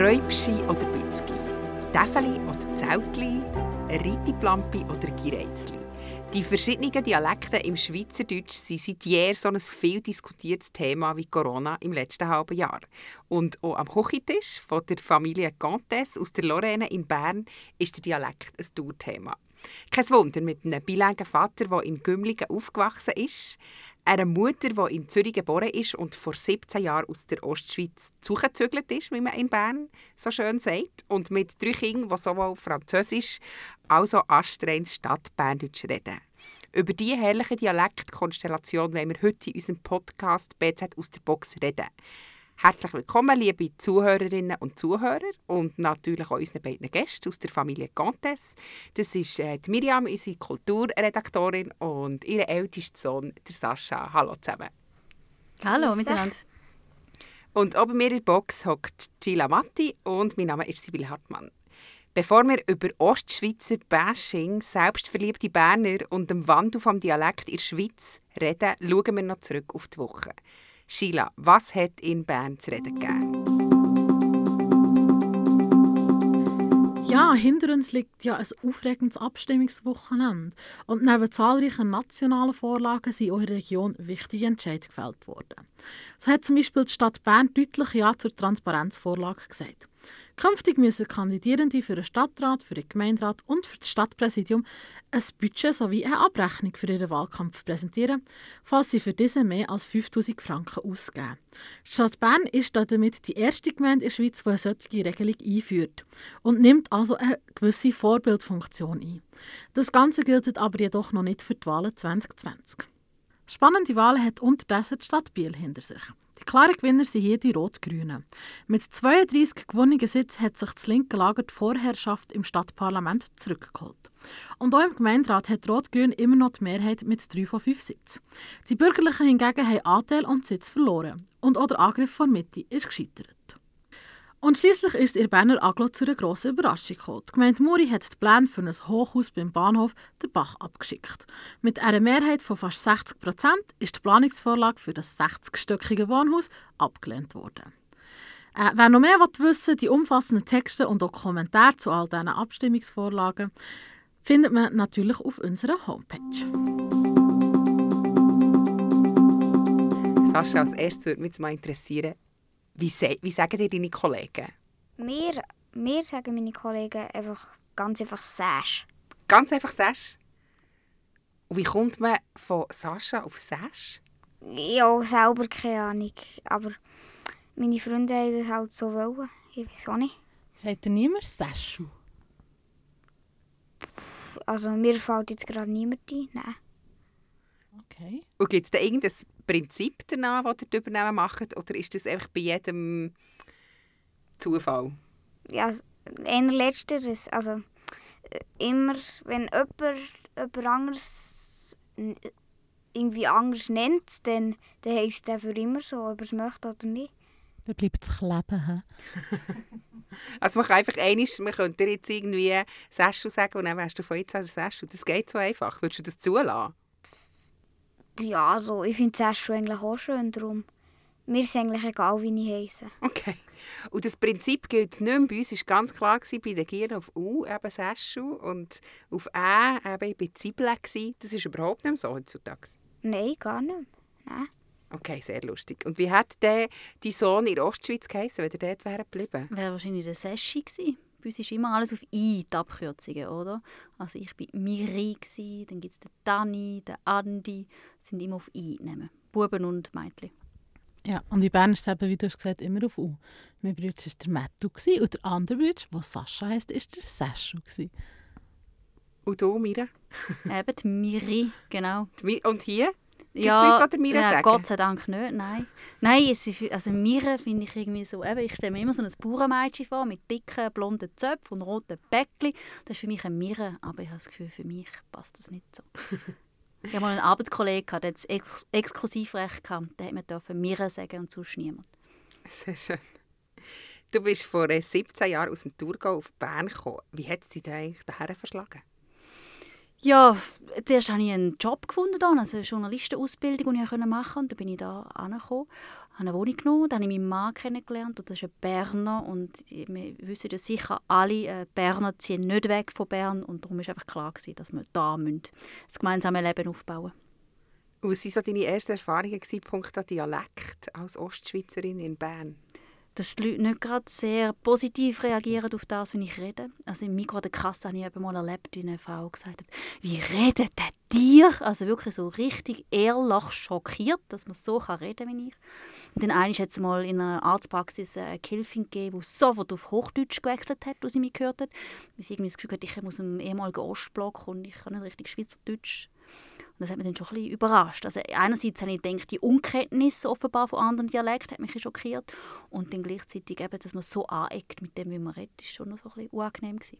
Räubschi oder Bitzki, Täfeli oder Zeltli, Ritiplampi oder Gireizli. Die verschiedenen Dialekte im Schweizerdeutsch sind seit jeher so ein viel diskutiertes Thema wie Corona im letzten halben Jahr. Und auch am Küchentisch von der Familie Gantes aus der Lorraine in Bern ist der Dialekt ein Dauerthema. Kein Wunder mit einem bilingualen Vater, der in Gümligen aufgewachsen ist, einer Mutter, die in Zürich geboren ist und vor 17 Jahren aus der Ostschweiz zugezügelt ist, wie man in Bern so schön sagt, und mit drei Kindern, die sowohl Französisch als auch astreins Stadtberndeutsch reden. Über diese herrliche Dialektkonstellation wollen wir heute in unserem Podcast «BZ aus der Box» reden. Herzlich willkommen, liebe Zuhörerinnen und Zuhörer und natürlich auch unseren beiden Gästen aus der Familie Contes. Das ist äh, die Miriam, unsere Kulturredaktorin, und ihr ältester Sohn, der Sascha. Hallo zusammen. Hallo miteinander. Und oben mir in der Box hockt Gila Matti und mein Name ist Sibylle Hartmann. Bevor wir über Ostschweizer Bashing, selbstverliebte Berner und dem Wandel vom Dialekt in der Schweiz reden, schauen wir noch zurück auf die Woche. Sheila, was hat in Bern zu reden gegeben? Ja, hinter uns liegt ja ein aufregendes Abstimmungswochenende. Und neben zahlreichen nationalen Vorlagen sind auch in der Region wichtige Entscheidungen gefällt worden. So hat zum Beispiel die Stadt Bern deutlich Ja zur Transparenzvorlage gesagt. Künftig müssen Kandidierende für den Stadtrat, für den Gemeinderat und für das Stadtpräsidium ein Budget sowie eine Abrechnung für ihren Wahlkampf präsentieren, falls sie für diese mehr als 5000 Franken ausgeben. Die Stadt Bern ist damit die erste Gemeinde in der Schweiz, die eine solche Regelung einführt und nimmt also eine gewisse Vorbildfunktion ein. Das Ganze gilt aber jedoch noch nicht für die Wahlen 2020. Spannende Wahlen hat unterdessen die Stadt Biel hinter sich. Die klaren Gewinner sind hier die Rot-Grünen. Mit 32 gewonnenen Sitzen hat sich das linke Lager die Vorherrschaft im Stadtparlament zurückgeholt. Und auch im Gemeinderat hat Rot-Grün immer noch die Mehrheit mit 3 von 5 Sitzen. Die Bürgerlichen hingegen haben Anteil und Sitz verloren. Und auch der Angriff von Mitte ist gescheitert. Und schließlich ist in Berner Aglo zu einer grossen Überraschung gekommen. Die Gemeinde Muri hat die Pläne für ein Hochhaus beim Bahnhof der Bach abgeschickt. Mit einer Mehrheit von fast 60 Prozent ist die Planungsvorlage für das 60-stöckige Wohnhaus abgelehnt worden. Äh, wer noch mehr wissen will, die umfassenden Texte und auch Kommentare zu all diesen Abstimmungsvorlagen findet man natürlich auf unserer Homepage. Sascha, als erstes würde mich mal interessieren, wie, wie sagen dir deine Kollegen? Mir, mir sagen meine Kollegen einfach ganz einfach Sash. Ganz einfach Sash? Und wie kommt man von Sascha auf Sash? Ja, selber keine Ahnung. Aber meine Freunde haben das halt so wollen. Ich weiß auch nicht. Sagt ihr niemand Saschu? Also mir fällt jetzt gerade niemand ein. Nein. Okay. Und gibt es da irgendein Prinzip danach, das ihr die Übernehmen macht? Oder ist das einfach bei jedem Zufall? Ja, eher letzteres. Also äh, immer, wenn jemand jemand anderes irgendwie anders nennt, dann, dann heisst der für immer so, ob er es möchte oder nicht. Dann bleibt es kleben. He? also man kann einfach einiges, man könnte dir jetzt irgendwie Seschu sagen und dann wärst du von jetzt an Seschu. Das geht so einfach. Würdest du das zulassen? Ja, also ich finde Seschu eigentlich auch schön, darum. Mir ist eigentlich egal, wie ich heiße. Okay. Und das Prinzip gilt nicht mehr. Bei uns war ganz klar, gewesen, bei den Gieren auf U eben Seschu und auf Ä eben bei Zibble. Das ist überhaupt nicht mehr so heutzutage. Nein, gar nicht. Nein. Okay, sehr lustig. Und wie hat der dein Sohn in der Ostschweiz geheißen, wenn er dort wäre geblieben? Wäre wahrscheinlich der Seschi gewesen. Bei uns ist immer alles auf «i», die Abkürzungen, oder? Also ich war Miri, dann gibt es den Dani, den Andi, sind immer auf «i» nehmen. Buben und Mädchen. Ja, und in Bern ist es eben, wie du hast gesagt, immer auf «u». Mein Bruder war der Mattu und der andere Bruder, der Sascha heisst, war der Seschu. Und du, Mira? eben die Miri, genau. Und hier? Ja, Leute, die ja, Gott sei Dank nicht, nein. Nein, es ist, also Mira finde ich irgendwie so, eben, ich stelle mir immer so ein Bauernmädchen vor mit dicken, blonden Zöpfen und roten Bäckchen. Das ist für mich ein Mira, aber ich habe das Gefühl, für mich passt das nicht so. ich habe mal einen Arbeitskollegen, der hat Ex Exklusivrecht gehabt, der hat mir dürfen Mira sagen und sonst niemand. Sehr schön. Du bist vor 17 Jahren aus dem Thurgau auf Bern gekommen. Wie hat sie dich eigentlich daher verschlagen? Ja, zuerst habe ich einen Job gefunden, also eine Journalistenausbildung, die ich machen konnte. Dann bin ich da angekommen, habe eine Wohnung genommen, dann habe ich meinen Mann kennengelernt und das ist ein Berner und wir wissen ja sicher, alle äh, Berner ziehen nicht weg von Bern und darum war einfach klar, gewesen, dass wir da müssen, das gemeinsame Leben aufbauen müssen. Was waren so deine ersten Erfahrungen punkto Dialekt als Ostschweizerin in Bern? Dass die Leute nicht gerade sehr positiv reagieren auf das, wenn ich rede. Also im Mikro der Kasse habe ich eben mal erlebt, wie eine Frau gesagt hat, wie redet der Tier? Also wirklich so richtig ehrlich schockiert, dass man so kann reden wie ich. Und dann einmal hat es mal in einer Arztpraxis eine Gehilfin gegeben, die sofort auf Hochdeutsch gewechselt hat, als sie mich gehört hat. Weil sie irgendwie das Gefühl hat, ich komme aus einem ehemaligen Ostblock und ich kann nicht richtig Schweizerdeutsch das hat mich dann schon ein bisschen überrascht. Also einerseits habe ich gedacht, die Unkenntnis offenbar von anderen Dialekten hat mich schockiert und dann gleichzeitig eben, dass man so aneckt mit dem, wie man redet, ist schon noch so ein bisschen unangenehm gewesen.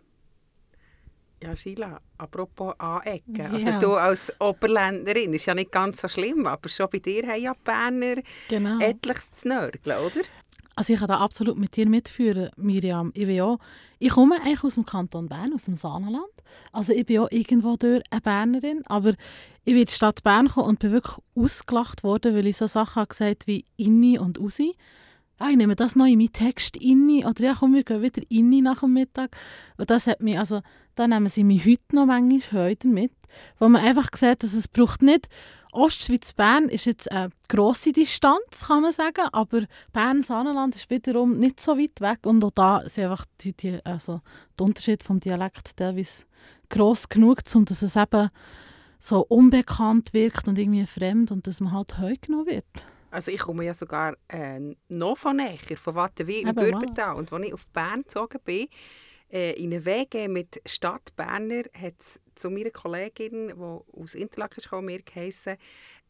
Ja, Sheila, apropos anecken. Ja. Also du als Oberländerin, ist ja nicht ganz so schlimm, aber schon bei dir haben ja Berner genau. etliches zu nörgeln, oder? Also ich kann da absolut mit dir mitführen, Miriam. Ich, bin auch, ich komme eigentlich aus dem Kanton Bern, aus dem Saanenland. Also ich bin auch irgendwo durch eine Bernerin, aber ich bin in die Stadt Bern gekommen und bin wirklich ausgelacht worden, weil ich so Sachen gesagt wie «inni» und «usi». Ah, ich nehme das noch in meinen Text «inni» oder «ja komm, wir gehen wieder «inni» nach dem Mittag». Und das hat mich, also da nehmen sie mich heute noch manchmal heute mit, wo man einfach sieht, dass es braucht nicht Ostschweiz-Bern ist jetzt eine grosse Distanz, kann man sagen, aber Bern-Saanenland ist wiederum nicht so weit weg und auch da sind einfach die, die, also der Unterschied vom Dialekt teilweise gross genug, um dass es eben so unbekannt wirkt und irgendwie fremd und dass man halt heu genommen wird. Also ich komme ja sogar äh, noch von näher, von Wattenwil im Gürbental. Und als ich auf Bern gezogen bin, äh, in eine WG mit Stadt Berner hat es zu meiner Kollegin, die aus Interlaken kam, mir geheißen,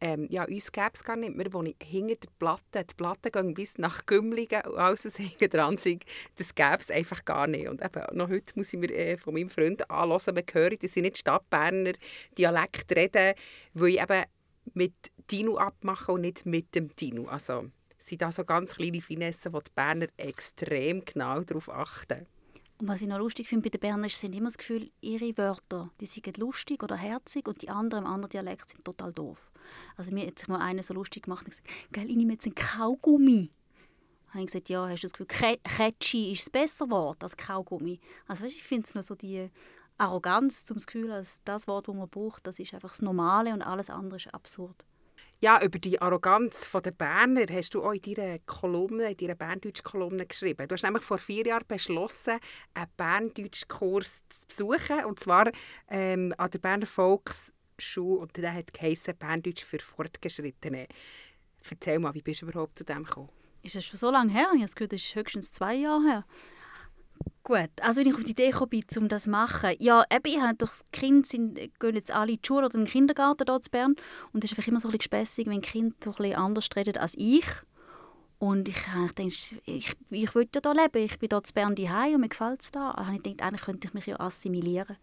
ähm, ja, uns gäbe es gar nicht mehr, wo ich hinter der Platte, die Platte ging bis nach Gümligen und alles, was hinten dran sind, das gäbe es einfach gar nicht. Und eben, noch heute muss ich mir äh, von meinem Freund anhören, man hört, dass ich nicht Stadtberner Dialekt reden, weil ich eben mit Tino abmache und nicht mit dem Tino. Also sind da so ganz kleine Finessen, wo die Berner extrem genau darauf achten. Und was ich noch lustig finde bei den Bernern sind immer das Gefühl, ihre Wörter, die sind lustig oder herzig und die anderen im anderen Dialekt sind total doof. Also mir hat sich mal einer so lustig gemacht und gesagt, gell, ich nehme jetzt einen Kaugummi. Da habe ich gesagt, ja, hast du das Gefühl, Ketschi ist das bessere Wort als Kaugummi? Also weißt, ich finde es noch so die Arroganz, zum Gefühl, dass das Wort, das man braucht, das ist einfach das Normale und alles andere ist absurd. Ja, über die Arroganz der Berner hast du auch in deiner Kolumne, in deiner Berndeutsch-Kolumne geschrieben. Du hast nämlich vor vier Jahren beschlossen, einen Berndeutsch-Kurs zu besuchen, und zwar ähm, an der Berner Volksschule, und der hat geheissen Berndeutsch für Fortgeschrittene. Erzähl mal, wie bist du überhaupt zu dem gekommen? Ist das schon so lange her? Ich habe Gefühl, das ist höchstens zwei Jahre her. Gut, also wenn ich auf die Idee bin, um das zu machen, ja, eben, ich habe doch, die Kinder sind, gehen jetzt alle in die Schule oder in den Kindergarten hier in Bern und es ist einfach immer so ein bisschen spässig, wenn Kinder so ein bisschen anders reden als ich. Und ich, ich denke, ich, ich will ja hier leben. Ich bin hier in Bern daheim und mir gefällt es da. Und ich denke, eigentlich könnte ich mich ja assimilieren.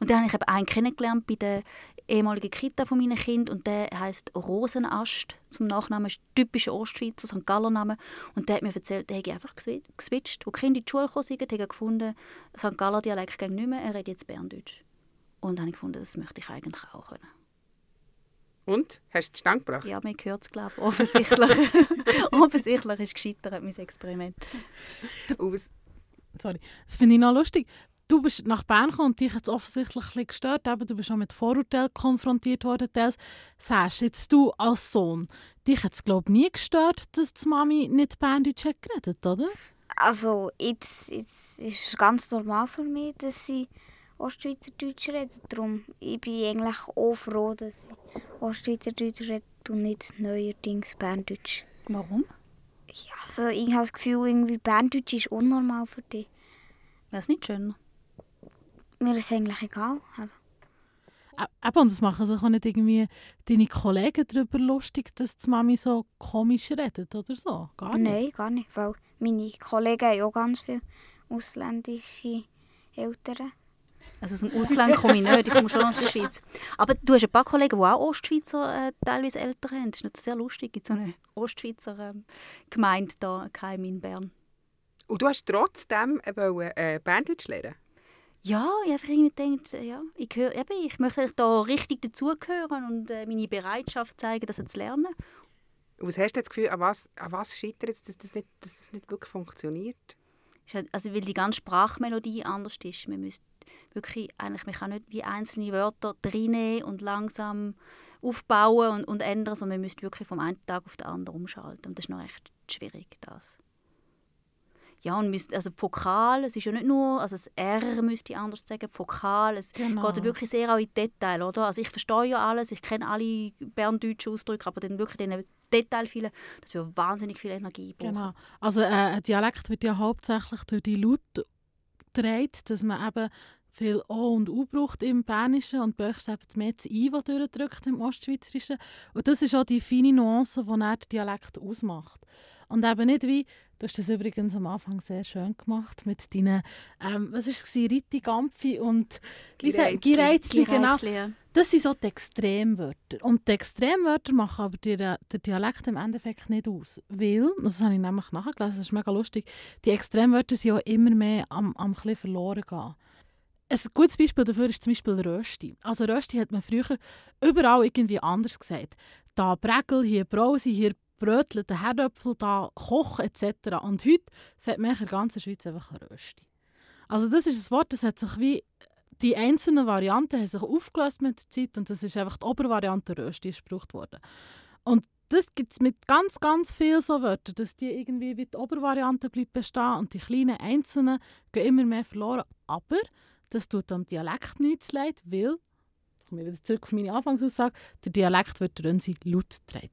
Und dann habe ich einen kennengelernt bei der ehemaligen Kita von meinen Kindern und der heißt Rosenast zum Nachnamen, ist typischer Ostschweizer, St. Galler Name. Und der hat mir erzählt, der hätte einfach geswitcht. Als Kinder in die Schule gekommen sind, hat er gefunden, St. Galler Dialekt ging nicht mehr, er redet jetzt Berndeutsch. Und dann habe ich gefunden, das möchte ich eigentlich auch können. Und? Hast du es Stand gebracht? Ja, mir gehört es, glaube ich, offensichtlich. offensichtlich ist gescheitert, mein Experiment. Sorry, das finde ich noch lustig. Du bist nach Bern gekommen und dich hat es offensichtlich ein bisschen gestört. Eben, du bist schon mit Vorurteilen konfrontiert worden. Das sagst jetzt du als Sohn, dich hat es glaube ich nie gestört, dass die Mami nicht Berndeutsch hat geredet, oder? Also jetzt, jetzt ist es ganz normal für mich, dass sie Ostschweizerdeutsch reden. Darum ich bin ich eigentlich auch froh, dass ich Ostschweizerdeutsch rede und nicht neuerdings Berndeutsch. Warum? Ja, also ich habe das Gefühl, irgendwie Berndeutsch ist unnormal für dich. Wäre es nicht schöner? Mir ist eigentlich egal. Also. Eben, und das machen sich auch nicht irgendwie deine Kollegen darüber lustig, dass die Mami so komisch redet oder so? Gar nicht? Nein, gar nicht, weil meine Kollegen haben auch ganz viele ausländische Eltern. Also aus dem Ausland komme ich nicht, ich komme schon aus der Schweiz. Aber du hast ein paar Kollegen, die auch Ostschweizer äh, teilweise Eltern haben. Das ist nicht sehr lustig, in so eine Ostschweizer äh, Gemeinde hier in Bern. Und du hast trotzdem äh, Berndeutsch lernen Ja, ich habe irgendwie gedacht, ja, ich, hör, eben, ich möchte da richtig dazugehören und äh, meine Bereitschaft zeigen, das zu lernen. Was hast du das Gefühl, an was, an was scheitert es, dass das nicht, dass das nicht wirklich funktioniert? Halt, also weil die ganze Sprachmelodie anders ist. Man müsste wirklich, eigentlich, man kann nicht wie einzelne Wörter reinnehmen und langsam aufbauen und, und ändern, sondern man müsste wirklich vom einen Tag auf den anderen umschalten. Und das ist noch echt schwierig, das. Ja, und müsst, also Vokal, es ist ja nicht nur, also das R müsste ich anders sagen, Vokal, es genau. geht wirklich sehr auch in Detail, oder? Also ich verstehe ja alles, ich kenne alle berndeutschen Ausdrücke, aber dann wirklich den Detail viele, das wird wahnsinnig viel Energie brauchen. Genau. Also äh, ein Dialekt wird ja hauptsächlich durch die Laut gedreht, dass man eben viel O und U braucht im Bernischen und euch eben mehr das I, das durchdrückt im Ostschweizerischen. Und das ist auch die feine Nuance, die der Dialekt ausmacht. Und eben nicht wie, du hast das übrigens am Anfang sehr schön gemacht, mit deinen, ähm, was war es, Ritti, Gampfi und Gireizli, genau. Das sind so die Extremwörter. Und die Extremwörter machen aber den, den Dialekt im Endeffekt nicht aus. Weil, das habe ich nämlich nachgelesen, das ist mega lustig, die Extremwörter sind auch immer mehr am, am verloren gehen. Ein gutes Beispiel dafür ist zum Beispiel Rösti. Also Rösti hat man früher überall irgendwie anders gesagt. Da Bregel, hier Brause, hier brötelte Herdöpfel, da Koch etc. Und heute sagt man in der ganzen Schweiz einfach Rösti. Also das ist ein Wort, das hat sich wie die einzelnen Varianten haben sich aufgelöst mit der Zeit und das ist einfach die Obervariante Rösti gebraucht worden. Und das gibt es mit ganz, ganz vielen so Wörtern, dass die irgendwie wie die Obervariante bleibt bestehen und die kleinen Einzelnen gehen immer mehr verloren. Aber das tut am Dialekt nichts leid, weil, ich komme wieder zurück auf meine Anfangsaussage, der Dialekt wird durch unsere Laut getragen.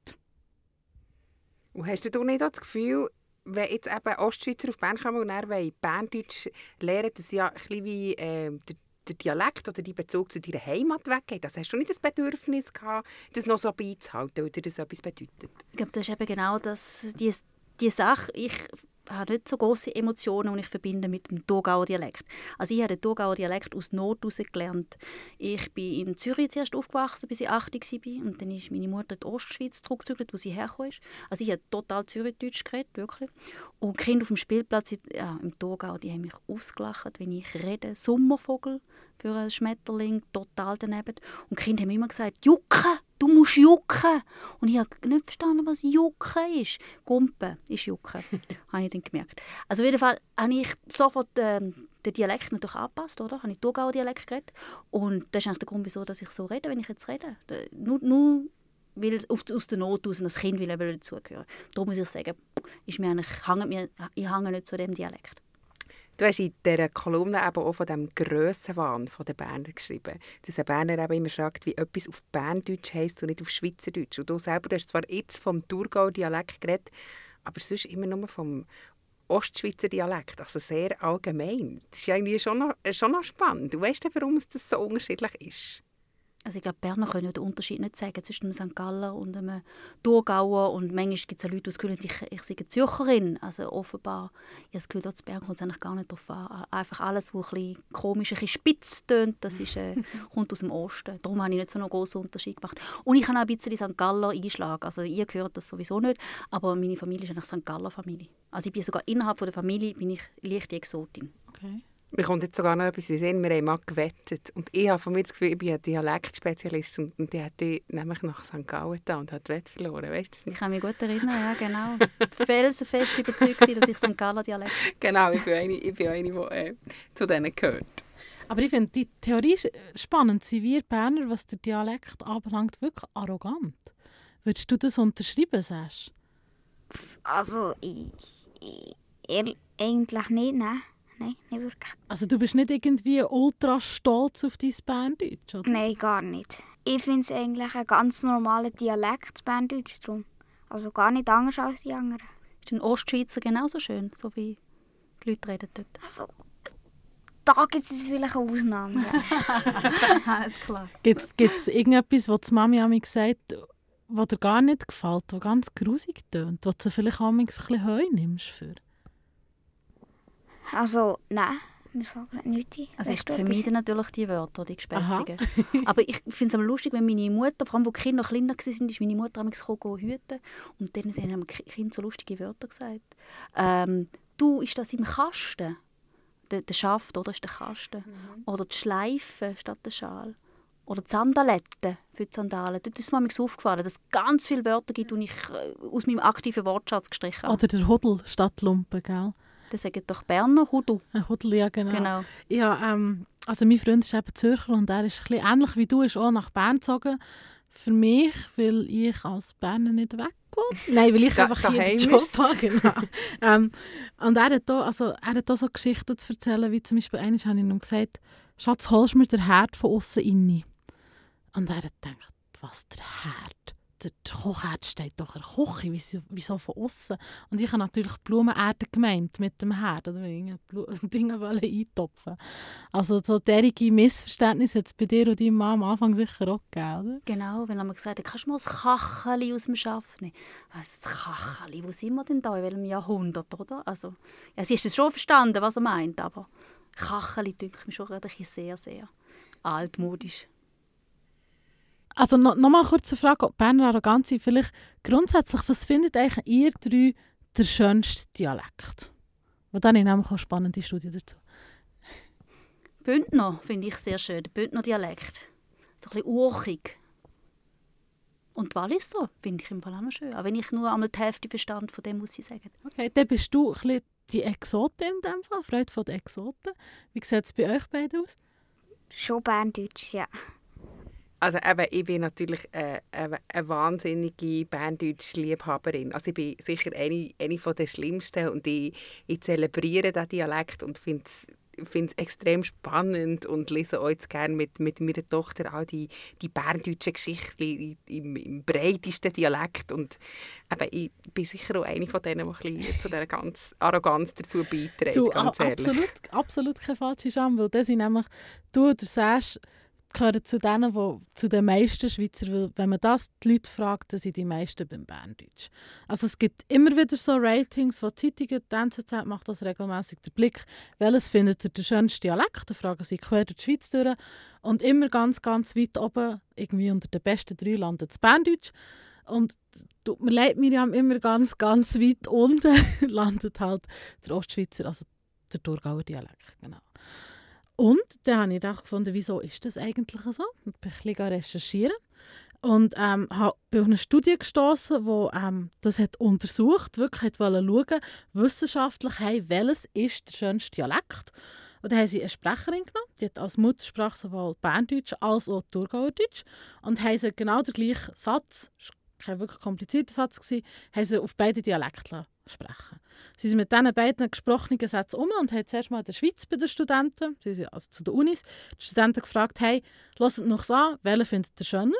Und hast du nicht das Gefühl, wenn jetzt eben Ostschweizer auf Bern kommen und dann Berndeutsch lernen, dass ja ein bisschen wie äh, der, der, Dialekt oder die Bezug zu deiner Heimat weggeht? Also hast du nicht das Bedürfnis gehabt, das noch so beizuhalten, weil dir das etwas bedeutet? Ich glaube, das ist eben genau das, die, die Sache. Ich habe nicht so große Emotionen, die ich verbinde mit dem Thurgauer Dialekt. Also ich habe den Thurgauer Dialekt aus Not gelernt. Ich bin in Zürich zuerst aufgewachsen, bis ich 80 war. Und dann ist meine Mutter in die Ostschweiz zurückgezügelt, wo sie hergekommen ist. Also ich habe total Zürichdeutsch geredet, wirklich. Und die Kinder auf dem Spielplatz ja, im Thurgau, die haben mich ausgelacht, wenn ich rede. Sommervogel für einen Schmetterling, total daneben. Und die Kinder haben immer gesagt, «Jucken!» Du musst jucken. Und ich habe nicht verstanden, was jucken ist. Gumpen ist jucken, habe ich dann gemerkt. Also auf jeden Fall habe ich sofort ähm, den Dialekt natürlich angepasst, oder? Habe ich Thurgauer Dialekt geredet. Und das ist eigentlich der Grund, wieso dass ich so rede, wenn ich jetzt rede. Nur, nur weil auf, aus der Not aus das Kind will, dazugehören. Darum muss ich sagen, ist mir eigentlich, mir, ich hänge nicht zu dem Dialekt. Du hast in dieser Kolumne eben auch von dem Grössenwahn der Berner geschrieben. Dass ein Berner eben immer fragt, wie etwas auf Berndeutsch heisst und nicht auf Schweizerdeutsch. Und du selber hast zwar jetzt vom Thurgau-Dialekt geredet, aber sonst immer nur vom Ostschweizer Dialekt, also sehr allgemein. Das ist ja irgendwie schon noch, schon noch spannend. Du weißt ja, warum es das so unterschiedlich ist. Also ich glaube, Berner können den Unterschied nicht sagen zwischen einem St. Galler und einem Thurgauer. Und manchmal gibt es Leute, die das Gefühl haben, ich, ich sei eine Zürcherin. Also offenbar, ich habe das Gefühl, dort Bern kommt es eigentlich gar nicht darauf an. Einfach alles, was ein bisschen komisch, ein bisschen spitz tönt, das ist, äh, kommt aus dem Osten. Darum habe ich nicht so einen großen Unterschied gemacht. Und ich habe auch ein bisschen St. Galler einschlagen. Also ihr gehört das sowieso nicht, aber meine Familie ist eigentlich St. Galler Familie. Also ich bin sogar innerhalb der Familie bin ich leichte Exotin. Okay. Mir kommt jetzt sogar noch etwas in Sinn. Wir haben mal gewettet. Und ich habe von mir das Gefühl, ich bin ein Dialektspezialist. Und, und die hat nämlich nach St. Gallen da und hat die Wette verloren. Weißt du Ich kann mich gut erinnern, ja, genau. Felsenfest überzeugt sein, dass ich St. Gallen Dialekt Genau, ich bin eine, ich bin eine die äh, zu denen gehört. Aber ich finde die Theorie spannend. Sind wir Berner, was der Dialekt anbelangt, wirklich arrogant? Würdest du das unterschreiben, Sash? Also, ich, ich, eigentlich nicht, nein. Nein, nicht wirklich. Also du bist nicht irgendwie ultra stolz auf dein Berndeutsch, oder? Nein, gar nicht. Ich finde es eigentlich ein ganz normaler Dialekt, Berndeutsch drum. Also gar nicht anders als die anderen. Ist ein Ostschweizer genauso schön, so wie die Leute reden dort? Also, da gibt es vielleicht eine Ausnahme. Alles klar. Gibt es irgendetwas, was die Mami an mich sagt, was dir gar nicht gefällt, was ganz grusig tönt, was du vielleicht auch ein bisschen Heu nimmst für? Also, nein. Mir fällt nichts. Also ich vermeide natürlich die Wörter, die Gespässigen. aber ich finde es lustig, wenn meine Mutter, vor allem wo die Kinder noch kleiner waren, ist meine Mutter gekommen, hüten und dann haben die Kinder so lustige Wörter gesagt. Ähm, du, ist das im Kasten? der, der Schaft, oder, ist der Kasten. Mhm. Oder die Schleife statt der Schal. Oder die Sandaletten für die Sandalen. Dort ist mir manchmal aufgefallen, dass es ganz viele Wörter gibt, die ich äh, aus meinem aktiven Wortschatz gestrichen habe. Oder der Hudel statt Lumpen, gell? Das sagen doch Berner Hudel. Ein Hudel, ja genau. genau. Ja, ähm, also mein Freund ist eben Zürcher und er ist ein ähnlich wie du, ist auch nach Bern gezogen. Für mich, weil ich als Berner nicht weg will. Nein, weil ich da, einfach hier den Job habe. Genau. ähm, und er hat, da, also, er hat da so Geschichten zu erzählen, wie zum Beispiel, einmal habe ich ihm gesagt, Schatz, holst mir den Herd von außen rein? Und er hat gedacht, was, der Herd? Der, Kochherd steht doch in der Küche, wieso, von außen? Und ich habe natürlich Blumenerde gemeint mit dem Herd, oder Dinge wollen eintopfen. Also so derige Missverständnisse hat es bei dir und deinem Mann am Anfang sicher auch gegeben, oder? Genau, wenn man gesagt hat, kannst du mal ein Kacheli aus dem Schaft nehmen? Was, das Kacheli, wo sind wir denn da, in welchem Jahrhundert, oder? Also, ja, sie ist schon verstanden, was er meint, aber Kacheli denke ich schon sehr, sehr altmodisch. Also noch, noch mal kurz eine Frage, ob Berner Arroganz vielleicht grundsätzlich, was findet eigentlich ihr drei der schönste Dialekt? Und dann habe ich eine spannende Studie dazu. Bündner finde ich sehr schön, der Bündner Dialekt. So ein bisschen urchig. Und Walliser finde ich im Fall auch noch schön. Auch wenn ich nur einmal die Hälfte verstand von dem, muss ich sagen. Okay, dann bist du ein bisschen die Exotin in dem Fall, Freude von den Exoten. Wie sieht es bei euch beiden aus? Schon Berndeutsch, ja. Also eben, ich bin natürlich äh, eine, eine wahnsinnige Berndeutsch-Liebhaberin. Also ich bin sicher eine, eine von der schlimmsten und ich, ich zelebriere diesen Dialekt und finde es finde es extrem spannend und lese auch jetzt gerne mit, mit meiner Tochter auch die, die berndeutschen Geschichten im, im, breitesten Dialekt und eben, ich bin sicher auch eine von denen, die zu dieser ganz Arroganz dazu beiträgt, du, ganz ehrlich. Absolut, absolut keine falsche Scham, weil das sind nämlich, du oder sagst, gehören zu denen, wo, zu den meisten Schweizer, weil wenn man das die Leute fragt, dann sind die meisten beim Berndeutsch. Also es gibt immer wieder so Ratings von Zeitungen, die NZZ macht das regelmäßig der Blick, welches findet ihr den schönsten Dialekt, da fragen sie quer durch die Schweiz durch und immer ganz, ganz weit oben, irgendwie unter den besten drei landet das Berndeutsch und tut mir leid, Miriam, immer ganz, ganz weit unten landet halt der Ostschweizer, also der Thurgauer Dialekt, genau. Und dann habe ich gedacht, gefunden, wieso ist das eigentlich so? Und bin ein bisschen recherchieren und ähm, habe auf eine Studie gestoßen, die ähm, das hat untersucht, wirklich hat schauen, wissenschaftlich, hey, welches ist der schönste Dialekt? Und dann haben sie eine Sprecherin genommen, die hat als Muttersprache sowohl Berndeutsch als auch Thurgauerdeutsch und haben sie genau den gleichen Satz, kein wirklich komplizierter Satz, gewesen, haben sie auf beide Dialekte sprechen. Sie sind mit diesen beiden gesprochenen Sätzen um und haben zuerst mal in der Schweiz bei den Studenten, sie sind also zu den Unis, die Studenten gefragt, hey, lasst noch an, welchen findet ihr schöner?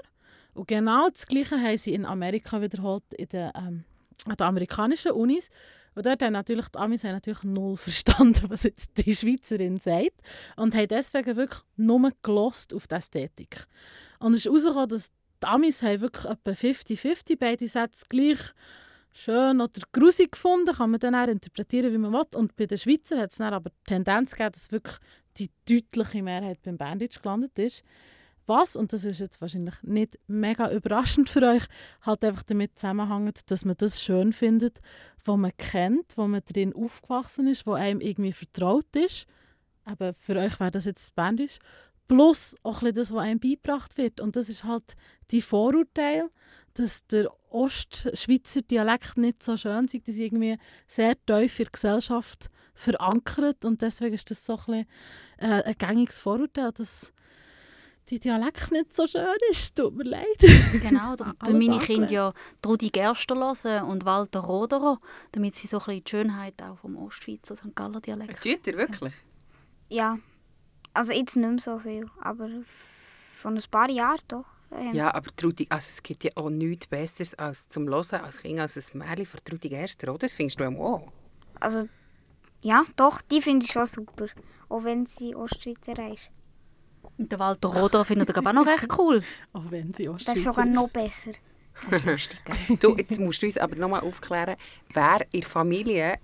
Und genau das Gleiche haben sie in Amerika wiederholt, in den, ähm, an den amerikanischen Unis. Und dort haben natürlich die Amis haben natürlich null verstanden, was jetzt die Schweizerin sagt. Und haben deswegen wirklich nur gelost auf die Ästhetik. Und es ist herausgekommen, dass die Amis haben wirklich etwa 50-50 beide Sätze gleich schön oder grusig gefunden, kann man dann auch interpretieren, wie man will. Und bei den Schweizer hat es dann aber die Tendenz gegeben, dass wirklich die deutliche Mehrheit beim Berndeutsch gelandet ist. Was, und das ist jetzt wahrscheinlich nicht mega überraschend für euch, halt einfach damit zusammenhängt, dass man das schön findet, was man kennt, wo man drin aufgewachsen ist, wo einem irgendwie vertraut ist. Aber für euch wäre das jetzt Berndeutsch. Plus auch ein das, was einem beigebracht wird. Und das ist halt die Vorurteile, dass der Ostschweizer Dialekt nicht so schön ist, die sind irgendwie sehr tief in der Gesellschaft verankert und deswegen ist das so ein, bisschen, äh, ein gängiges Vorurteil, dass die Dialekt nicht so schön ist. Tut mir leid. Genau, da meine Kinder ja Trudi Gerster hören und Walter Roderer, damit sie so ein bisschen die Schönheit auch vom Ostschweizer St. Galler Dialekt Tut ihr wirklich? Ja, also jetzt nicht mehr so viel, aber von ein paar Jahren doch. Ja, ja aber Trudi, also es gibt ja auch nichts Besseres als zum Hören als Kind als ein Märchen von Trudi Gerster, oder? Das findest du auch? Also, ja, doch, die finde ich schon super. Auch wenn sie Ostschweizer ist. Und der Walter Roder findet er auch noch recht cool. Auch wenn sie Ostschweizer Das ist sogar noch besser. Das ist lustig. du, jetzt musst du uns aber noch mal aufklären, wer in der Familie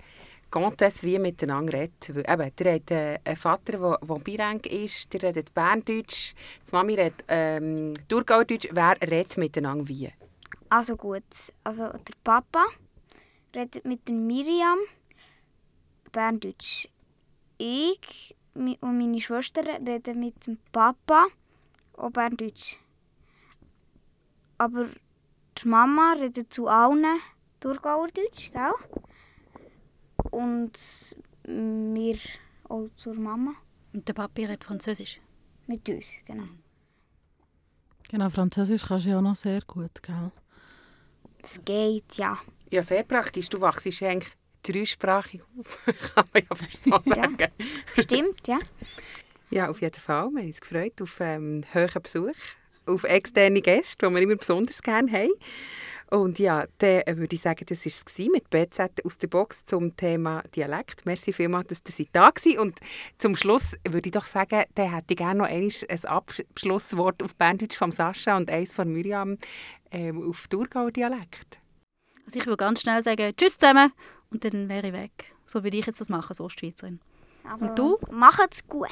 Comtesse wie miteinander redet. Eben, der hat äh, einen Vater, der, der Bireng ist, der redet Berndeutsch, die Mami redet ähm, Thurgauerdeutsch. Wer redet miteinander wie? Also gut, also der Papa redet mit der Miriam Berndeutsch. ich und meine Schwester reden mit dem Papa auch Berndeutsch. Aber die Mama redet zu allen Thurgauer Deutsch, gell? Und wir auch zur Mama. Und der Papi redet Französisch? Mit uns, genau. Genau, Französisch kannst du ja auch noch sehr gut, gell? Es geht, ja. Ja, sehr praktisch. Du wachst eigentlich dreisprachig auf, kann man ja fast so sagen. Ja, stimmt, ja. Ja, auf jeden Fall. Wir haben uns gefreut auf ähm, hohen Besuch, auf externe Gäste, die wir immer besonders gerne haben. Und ja, dann äh, würde ich sagen, das war es mit BZ aus der Box zum Thema Dialekt. Merci vielmals, dass ihr da war. Und zum Schluss würde ich doch sagen, dann hätte ich gerne noch ein Abschlusswort auf Berndeutsch von Sascha und eins von Miriam ähm, auf Thurgauer Dialekt. Also ich würde ganz schnell sagen, tschüss zusammen und dann wäre ich weg. So würde ich jetzt das machen, so Ostschweizerin. Also, und du? Macht's gut.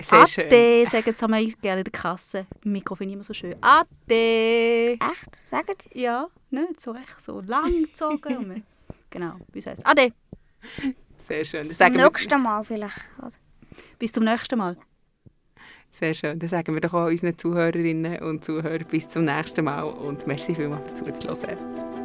Sehr schön. Ade, sagen sie mal gerne in der Kasse. Im Mikro finde ich immer so schön. Ade. Echt? Sagen die? Ja, nicht so recht so lang gezogen. genau, wie heißt es? Ade. Sehr schön. Bis zum nächsten Mal vielleicht. Bis zum nächsten Mal. Sehr schön. Dann sagen wir doch auch unseren Zuhörerinnen und Zuhörern bis zum nächsten Mal und merci vielmals für zuzuhören.